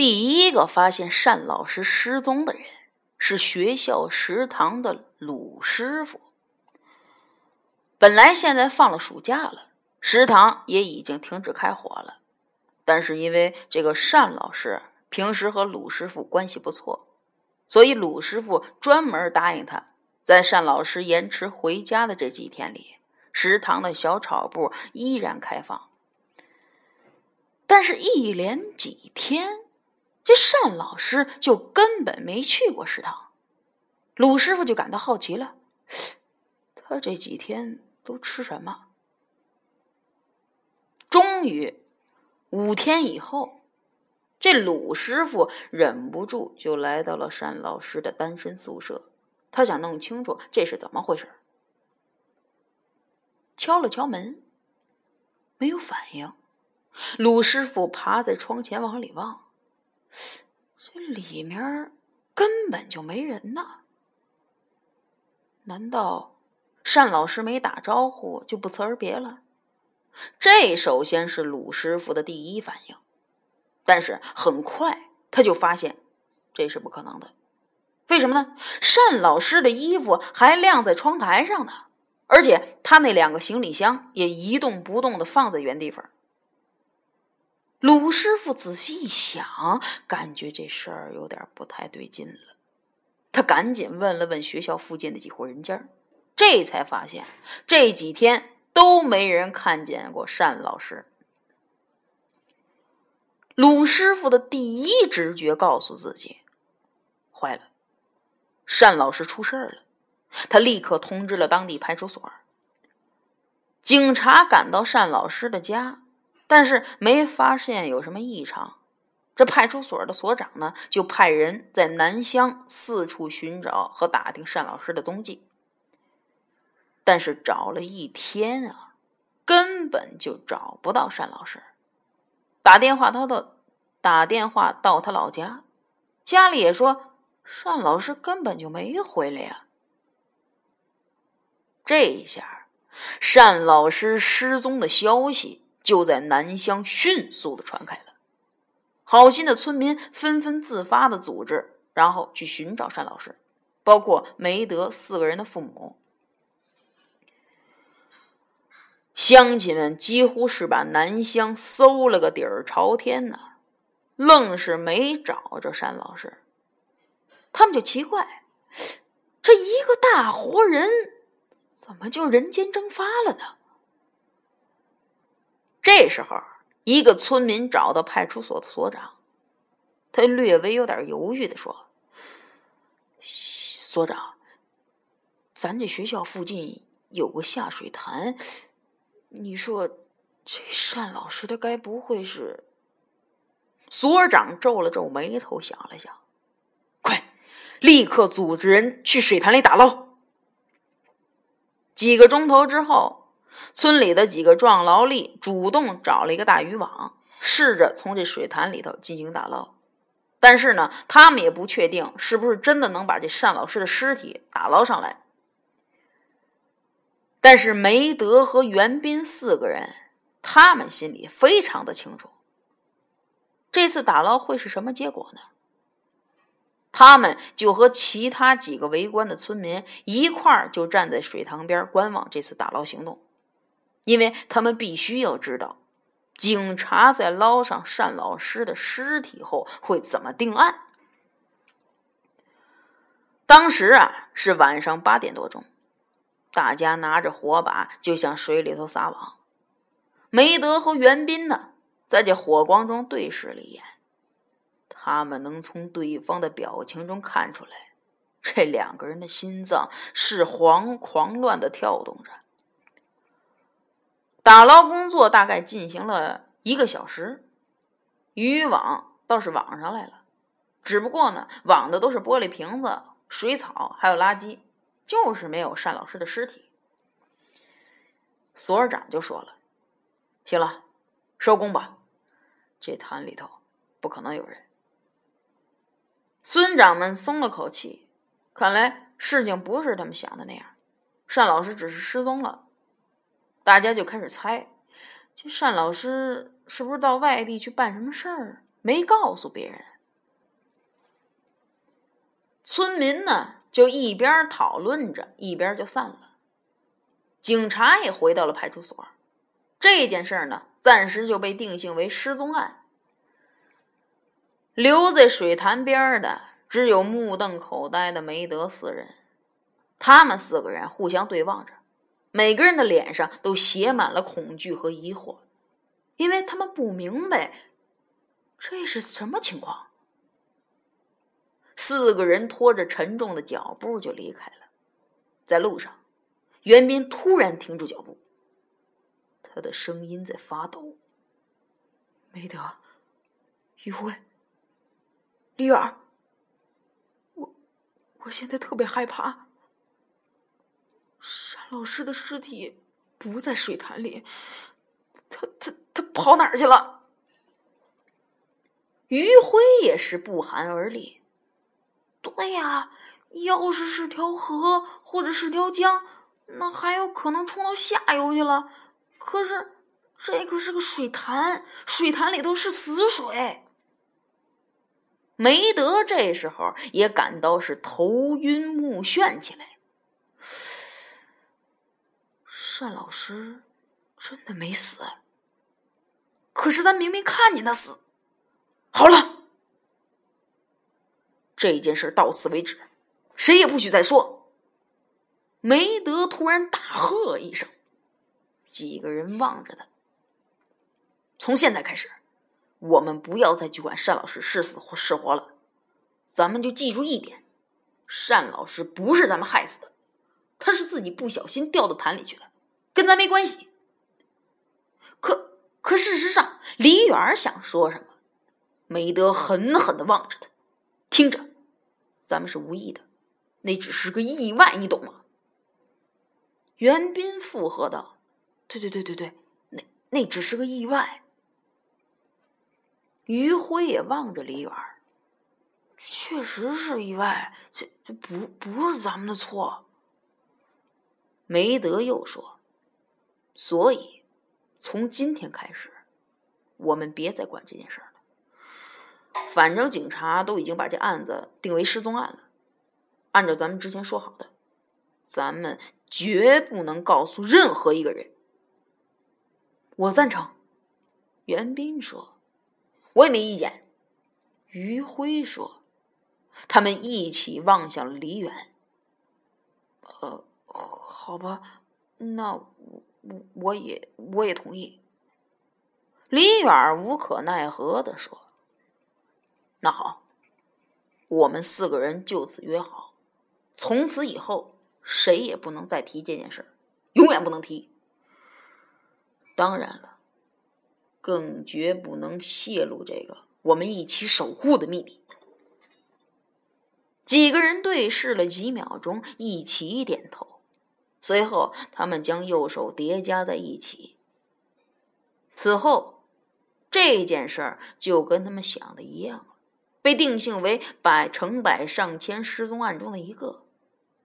第一个发现单老师失踪的人是学校食堂的鲁师傅。本来现在放了暑假了，食堂也已经停止开火了，但是因为这个单老师平时和鲁师傅关系不错，所以鲁师傅专门答应他，在单老师延迟回家的这几天里，食堂的小炒部依然开放。但是，一连几天，这单老师就根本没去过食堂，鲁师傅就感到好奇了，他这几天。都吃什么？终于，五天以后，这鲁师傅忍不住就来到了单老师的单身宿舍。他想弄清楚这是怎么回事。敲了敲门，没有反应。鲁师傅趴在窗前往里望，这里面根本就没人呢。难道？单老师没打招呼就不辞而别了，这首先是鲁师傅的第一反应。但是很快他就发现这是不可能的。为什么呢？单老师的衣服还晾在窗台上呢，而且他那两个行李箱也一动不动的放在原地方。鲁师傅仔细一想，感觉这事儿有点不太对劲了。他赶紧问了问学校附近的几户人家。这才发现，这几天都没人看见过单老师。鲁师傅的第一直觉告诉自己，坏了，单老师出事了。他立刻通知了当地派出所。警察赶到单老师的家，但是没发现有什么异常。这派出所的所长呢，就派人在南乡四处寻找和打听单老师的踪迹。但是找了一天啊，根本就找不到单老师。打电话他的，打电话到他老家，家里也说单老师根本就没回来呀。这一下，单老师失踪的消息就在南乡迅速的传开了。好心的村民纷纷自发的组织，然后去寻找单老师，包括梅德四个人的父母。乡亲们几乎是把南乡搜了个底儿朝天呢，愣是没找着单老师。他们就奇怪，这一个大活人怎么就人间蒸发了呢？这时候，一个村民找到派出所的所长，他略微有点犹豫的说：“所长，咱这学校附近有个下水潭。”你说，这单老师他该不会是？所长皱了皱眉头，想了想，快，立刻组织人去水潭里打捞。几个钟头之后，村里的几个壮劳力主动找了一个大渔网，试着从这水潭里头进行打捞。但是呢，他们也不确定是不是真的能把这单老师的尸体打捞上来。但是梅德和袁斌四个人，他们心里非常的清楚，这次打捞会是什么结果呢？他们就和其他几个围观的村民一块儿就站在水塘边观望这次打捞行动，因为他们必须要知道，警察在捞上单老师的尸体后会怎么定案。当时啊是晚上八点多钟。大家拿着火把就向水里头撒网。梅德和袁斌呢，在这火光中对视了一眼，他们能从对方的表情中看出来，这两个人的心脏是惶狂乱的跳动着。打捞工作大概进行了一个小时，渔网倒是网上来了，只不过呢，网的都是玻璃瓶子、水草还有垃圾。就是没有单老师的尸体，所长就说了：“行了，收工吧，这潭里头不可能有人。”孙长们松了口气，看来事情不是他们想的那样，单老师只是失踪了。大家就开始猜，这单老师是不是到外地去办什么事儿，没告诉别人。村民呢，就一边讨论着，一边就散了。警察也回到了派出所。这件事儿呢，暂时就被定性为失踪案。留在水潭边的只有目瞪口呆的梅德四人。他们四个人互相对望着，每个人的脸上都写满了恐惧和疑惑，因为他们不明白这是什么情况。四个人拖着沉重的脚步就离开了。在路上，袁斌突然停住脚步，他的声音在发抖。梅德，于辉，李远，我我现在特别害怕。单老师的尸体不在水潭里，他他他跑哪儿去了？于辉也是不寒而栗。对呀，要是是条河或者是条江，那还有可能冲到下游去了。可是这可是个水潭，水潭里头是死水。梅德这时候也感到是头晕目眩起来。单老师真的没死，可是咱明明看见他死。好了。这件事到此为止，谁也不许再说。梅德突然大喝一声，几个人望着他。从现在开始，我们不要再去管单老师是死或是活了。咱们就记住一点：单老师不是咱们害死的，他是自己不小心掉到潭里去了，跟咱没关系。可可事实上，李远想说什么，梅德狠狠的望着他，听着。咱们是无意的，那只是个意外，你懂吗？袁斌附和道：“对对对对对，那那只是个意外。”于辉也望着李远，确实是意外，这这不不是咱们的错。梅德又说：“所以从今天开始，我们别再管这件事了。”反正警察都已经把这案子定为失踪案了，按照咱们之前说好的，咱们绝不能告诉任何一个人。我赞成，袁斌说，我也没意见。于辉说，他们一起望向了李远。呃，好吧，那我我也我也同意。李远无可奈何的说。那好，我们四个人就此约好，从此以后谁也不能再提这件事永远不能提。当然了，更绝不能泄露这个我们一起守护的秘密。几个人对视了几秒钟，一起点头，随后他们将右手叠加在一起。此后，这件事儿就跟他们想的一样。被定性为百成百上千失踪案中的一个，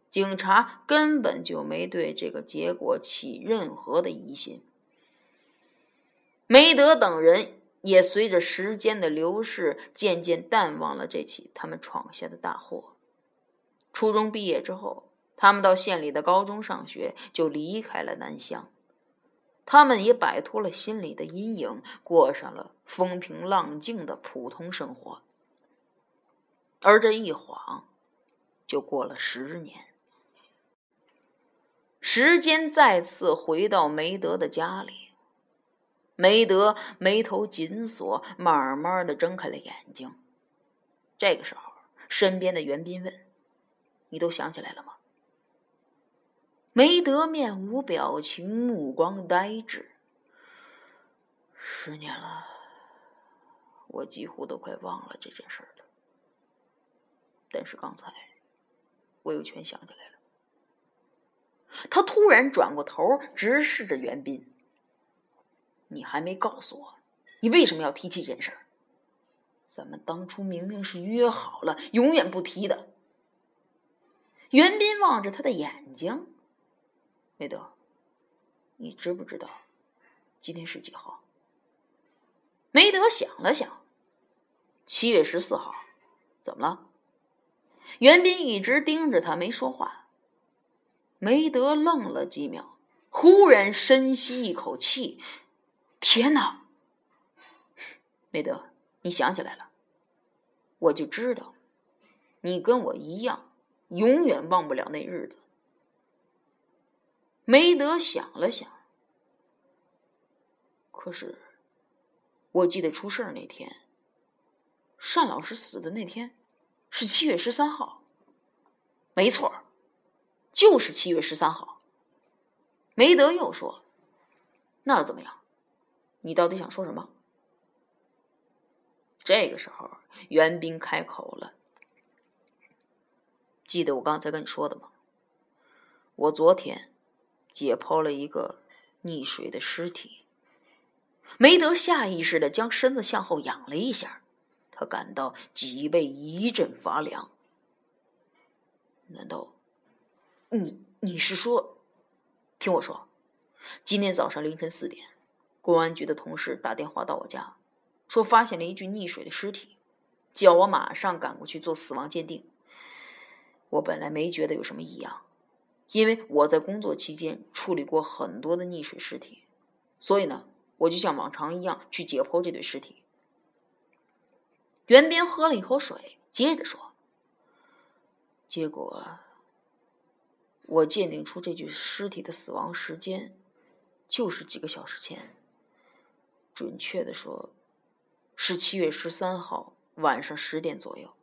警察根本就没对这个结果起任何的疑心。梅德等人也随着时间的流逝，渐渐淡忘了这起他们闯下的大祸。初中毕业之后，他们到县里的高中上学，就离开了南乡。他们也摆脱了心里的阴影，过上了风平浪静的普通生活。而这一晃，就过了十年。时间再次回到梅德的家里，梅德眉头紧锁，慢慢的睁开了眼睛。这个时候，身边的袁斌问：“你都想起来了吗？”梅德面无表情，目光呆滞。十年了，我几乎都快忘了这件事了。但是刚才，我又全想起来了。他突然转过头，直视着袁斌：“你还没告诉我，你为什么要提起这件事？咱们当初明明是约好了，永远不提的。”袁斌望着他的眼睛：“梅德，你知不知道今天是几号？”梅德想了想：“七月十四号，怎么了？袁斌一直盯着他，没说话。梅德愣了几秒，忽然深吸一口气：“天哪！梅德，你想起来了？我就知道，你跟我一样，永远忘不了那日子。”梅德想了想，可是我记得出事儿那天，单老师死的那天。是七月十三号，没错就是七月十三号。梅德又说：“那又怎么样？你到底想说什么？”这个时候，袁斌开口了：“记得我刚才跟你说的吗？我昨天解剖了一个溺水的尸体。”梅德下意识的将身子向后仰了一下。他感到脊背一阵发凉。难道，你你是说，听我说，今天早上凌晨四点，公安局的同事打电话到我家，说发现了一具溺水的尸体，叫我马上赶过去做死亡鉴定。我本来没觉得有什么异样，因为我在工作期间处理过很多的溺水尸体，所以呢，我就像往常一样去解剖这对尸体。袁斌喝了一口水，接着说：“结果，我鉴定出这具尸体的死亡时间，就是几个小时前。准确的说，是七月十三号晚上十点左右。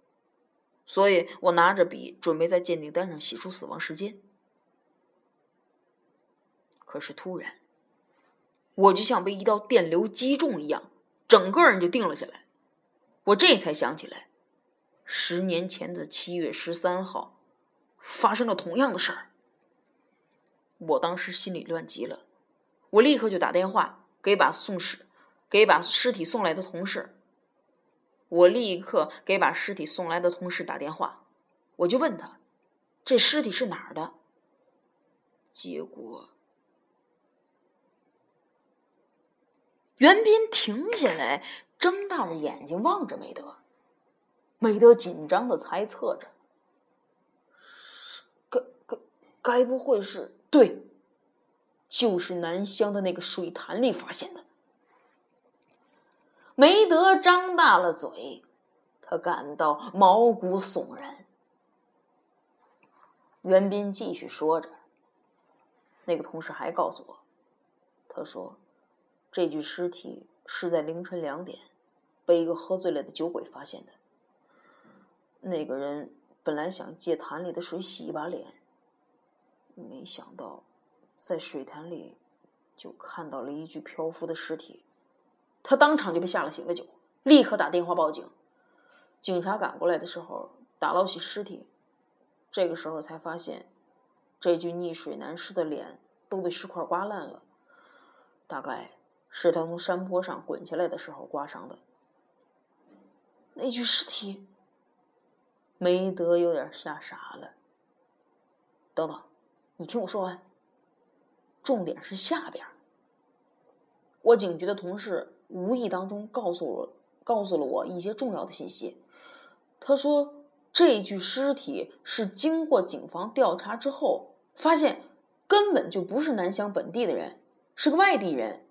所以我拿着笔准备在鉴定单上写出死亡时间。可是突然，我就像被一道电流击中一样，整个人就定了下来。”我这才想起来，十年前的七月十三号，发生了同样的事儿。我当时心里乱极了，我立刻就打电话给把送尸、给把尸体送来的同事。我立刻给把尸体送来的同事打电话，我就问他，这尸体是哪儿的？结果，袁斌停下来。睁大着眼睛望着梅德，梅德紧张的猜测着：“该该该不会是对，就是南乡的那个水潭里发现的。”梅德张大了嘴，他感到毛骨悚然。袁斌继续说着：“那个同事还告诉我，他说这具尸体是在凌晨两点。”被一个喝醉了的酒鬼发现的。那个人本来想借潭里的水洗一把脸，没想到在水潭里就看到了一具漂浮的尸体，他当场就被吓了醒了酒，立刻打电话报警。警察赶过来的时候，打捞起尸体，这个时候才发现，这具溺水男尸的脸都被石块刮烂了，大概是他从山坡上滚下来的时候刮伤的。那具尸体，梅德有点吓傻了。等等，你听我说完。重点是下边。我警局的同事无意当中告诉我，告诉了我一些重要的信息。他说，这具尸体是经过警方调查之后，发现根本就不是南乡本地的人，是个外地人。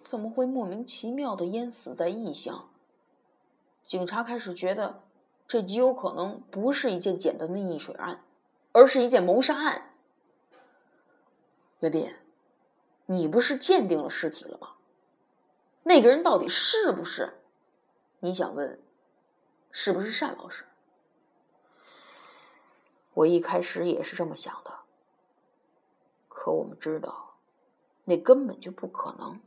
怎么会莫名其妙的淹死在异乡？警察开始觉得，这极有可能不是一件简单的溺水案，而是一件谋杀案。袁斌，你不是鉴定了尸体了吗？那个人到底是不是？你想问，是不是单老师？我一开始也是这么想的，可我们知道，那根本就不可能。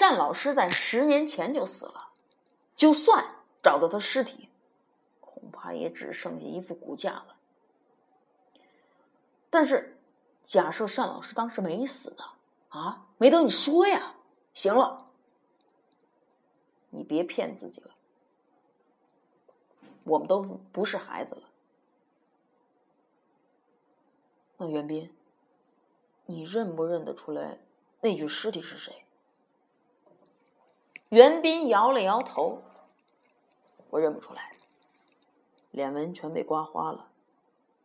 单老师在十年前就死了。就算找到他尸体，恐怕也只剩下一副骨架了。但是，假设单老师当时没死呢？啊，没等你说呀！行了，你别骗自己了，我们都不是孩子了。那袁斌，你认不认得出来那具尸体是谁？袁斌摇了摇头。我认不出来，脸纹全被刮花了，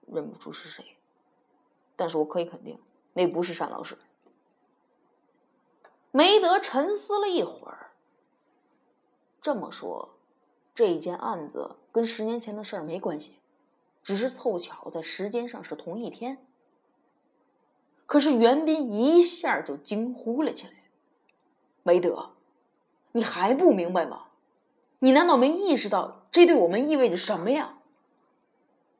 认不出是谁。但是我可以肯定，那不是单老师。梅德沉思了一会儿，这么说，这件案子跟十年前的事儿没关系，只是凑巧在时间上是同一天。可是袁斌一下就惊呼了起来：“梅德，你还不明白吗？你难道没意识到这对我们意味着什么呀？”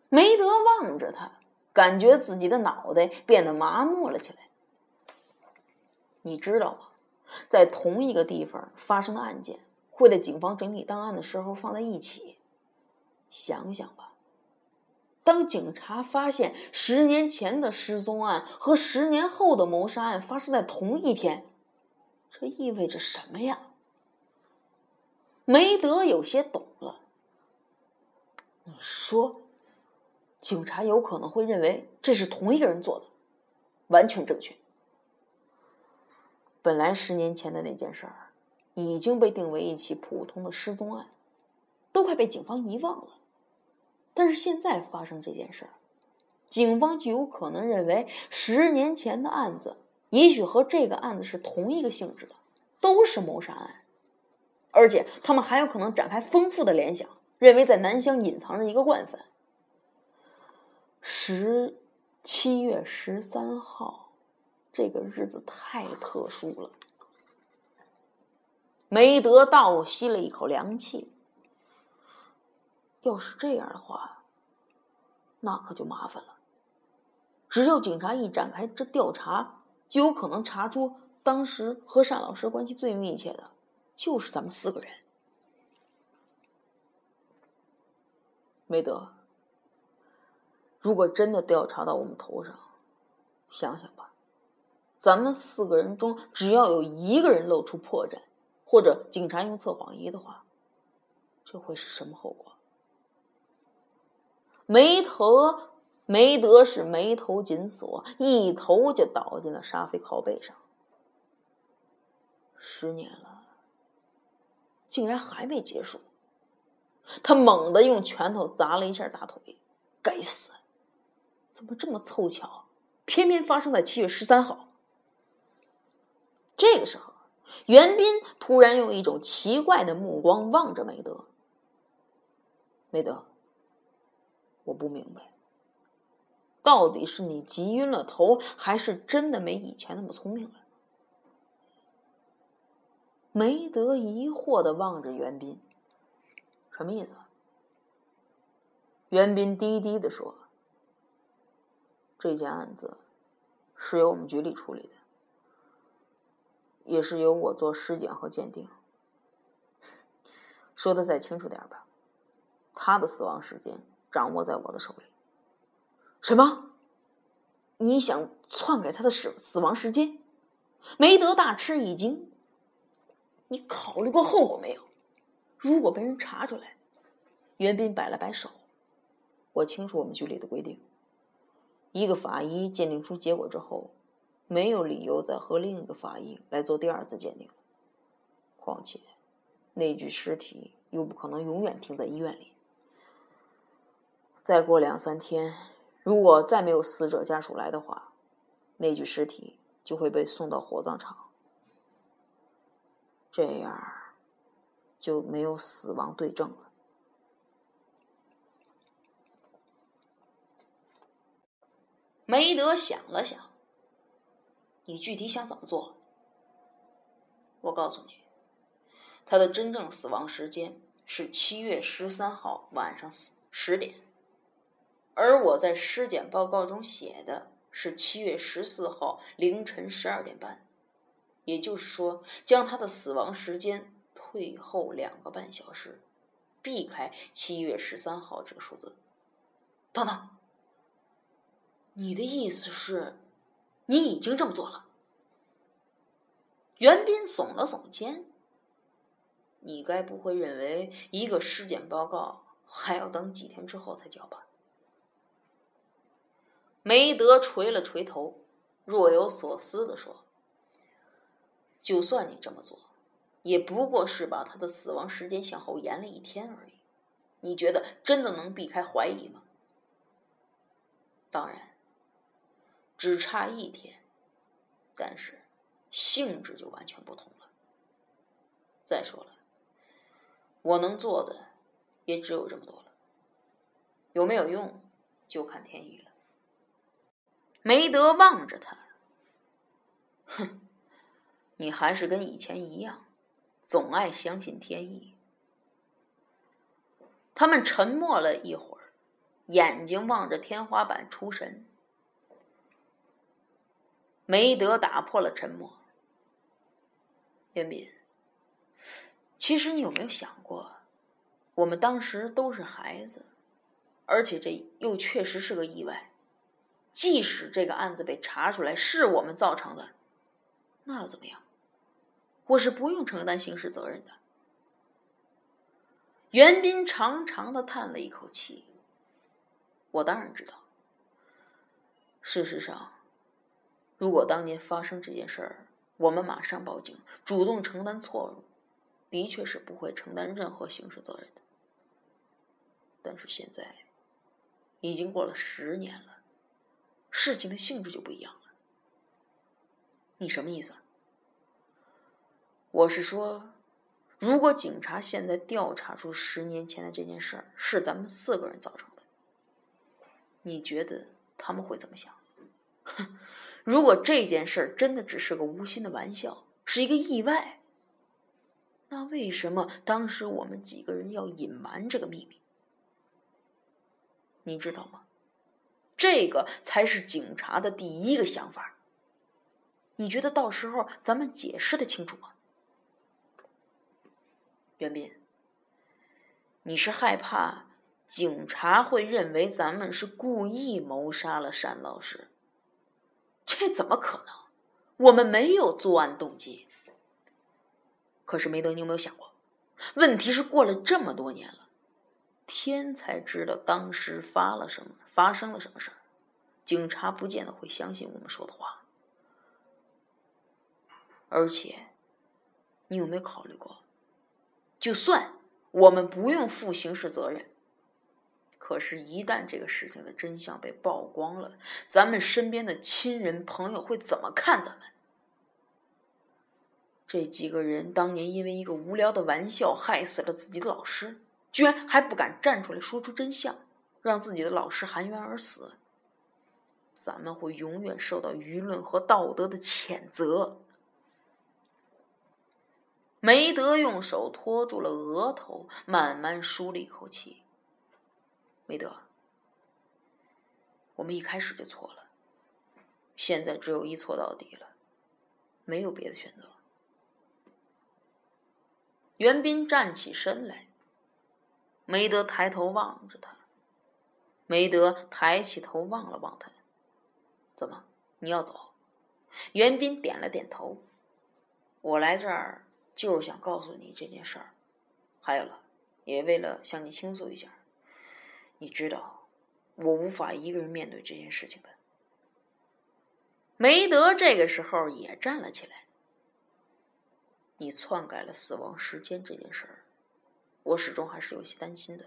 梅德望着他，感觉自己的脑袋变得麻木了起来。你知道吗？在同一个地方发生的案件，会在警方整理档案的时候放在一起。想想吧。当警察发现十年前的失踪案和十年后的谋杀案发生在同一天，这意味着什么呀？梅德有些懂了。你说，警察有可能会认为这是同一个人做的，完全正确。本来十年前的那件事儿已经被定为一起普通的失踪案，都快被警方遗忘了。但是现在发生这件事儿，警方就有可能认为十年前的案子也许和这个案子是同一个性质的，都是谋杀案，而且他们还有可能展开丰富的联想，认为在南乡隐藏着一个惯犯。十七月十三号，这个日子太特殊了。梅德倒吸了一口凉气。要是这样的话，那可就麻烦了。只要警察一展开这调查，就有可能查出当时和单老师关系最密切的，就是咱们四个人。梅德，如果真的调查到我们头上，想想吧，咱们四个人中只要有一个人露出破绽，或者警察用测谎仪的话，这会是什么后果？梅头梅德是眉头紧锁，一头就倒进了沙飞靠背上。十年了，竟然还没结束。他猛地用拳头砸了一下大腿，该死，怎么这么凑巧，偏偏发生在七月十三号？这个时候，袁斌突然用一种奇怪的目光望着梅德。梅德。我不明白，到底是你急晕了头，还是真的没以前那么聪明了？梅德疑惑的望着袁斌，什么意思？袁斌低低的说：“这件案子是由我们局里处理的，也是由我做尸检和鉴定。说的再清楚点吧，他的死亡时间。”掌握在我的手里。什么？你想篡改他的死死亡时间？梅德大吃一惊。你考虑过后果没有？如果被人查出来，袁斌摆了摆手。我清楚我们局里的规定：一个法医鉴定出结果之后，没有理由再和另一个法医来做第二次鉴定。况且，那具尸体又不可能永远停在医院里。再过两三天，如果再没有死者家属来的话，那具尸体就会被送到火葬场。这样就没有死亡对证了。梅德想了想：“你具体想怎么做？”我告诉你，他的真正死亡时间是七月十三号晚上十十点。而我在尸检报告中写的是七月十四号凌晨十二点半，也就是说，将他的死亡时间退后两个半小时，避开七月十三号这个数字。等等，你的意思是，你已经这么做了？袁斌耸了耸肩。你该不会认为一个尸检报告还要等几天之后才交吧？梅德垂了垂头，若有所思的说：“就算你这么做，也不过是把他的死亡时间向后延了一天而已。你觉得真的能避开怀疑吗？当然，只差一天，但是性质就完全不同了。再说了，我能做的也只有这么多了，有没有用，就看天意了。梅德望着他，哼，你还是跟以前一样，总爱相信天意。他们沉默了一会儿，眼睛望着天花板出神。梅德打破了沉默：“袁斌，其实你有没有想过，我们当时都是孩子，而且这又确实是个意外。”即使这个案子被查出来是我们造成的，那又怎么样？我是不用承担刑事责任的。袁斌长长的叹了一口气。我当然知道。事实上，如果当年发生这件事儿，我们马上报警，主动承担错误，的确是不会承担任何刑事责任的。但是现在，已经过了十年了。事情的性质就不一样了。你什么意思？我是说，如果警察现在调查出十年前的这件事儿是咱们四个人造成的，你觉得他们会怎么想？哼，如果这件事儿真的只是个无心的玩笑，是一个意外，那为什么当时我们几个人要隐瞒这个秘密？你知道吗？这个才是警察的第一个想法。你觉得到时候咱们解释的清楚吗？袁斌，你是害怕警察会认为咱们是故意谋杀了单老师？这怎么可能？我们没有作案动机。可是梅德，你有没有想过，问题是过了这么多年了。天才知道当时发了什么，发生了什么事儿。警察不见得会相信我们说的话。而且，你有没有考虑过，就算我们不用负刑事责任，可是，一旦这个事情的真相被曝光了，咱们身边的亲人朋友会怎么看咱们？这几个人当年因为一个无聊的玩笑害死了自己的老师。居然还不敢站出来说出真相，让自己的老师含冤而死。咱们会永远受到舆论和道德的谴责。梅德用手托住了额头，慢慢舒了一口气。梅德，我们一开始就错了，现在只有一错到底了，没有别的选择。袁斌站起身来。梅德抬头望着他，梅德抬起头望了望他，怎么？你要走？袁斌点了点头。我来这儿就是想告诉你这件事儿，还有了，也为了向你倾诉一下。你知道，我无法一个人面对这件事情的。梅德这个时候也站了起来。你篡改了死亡时间这件事儿。我始终还是有些担心的，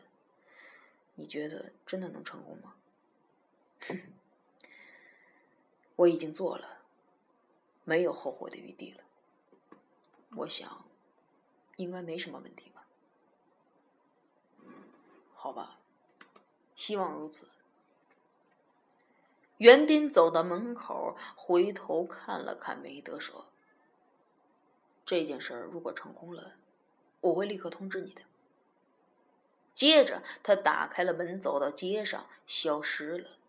你觉得真的能成功吗？我已经做了，没有后悔的余地了。我想，应该没什么问题吧？好吧，希望如此。袁斌走到门口，回头看了看梅德，说：“这件事如果成功了，我会立刻通知你的。”接着，他打开了门，走到街上，消失了。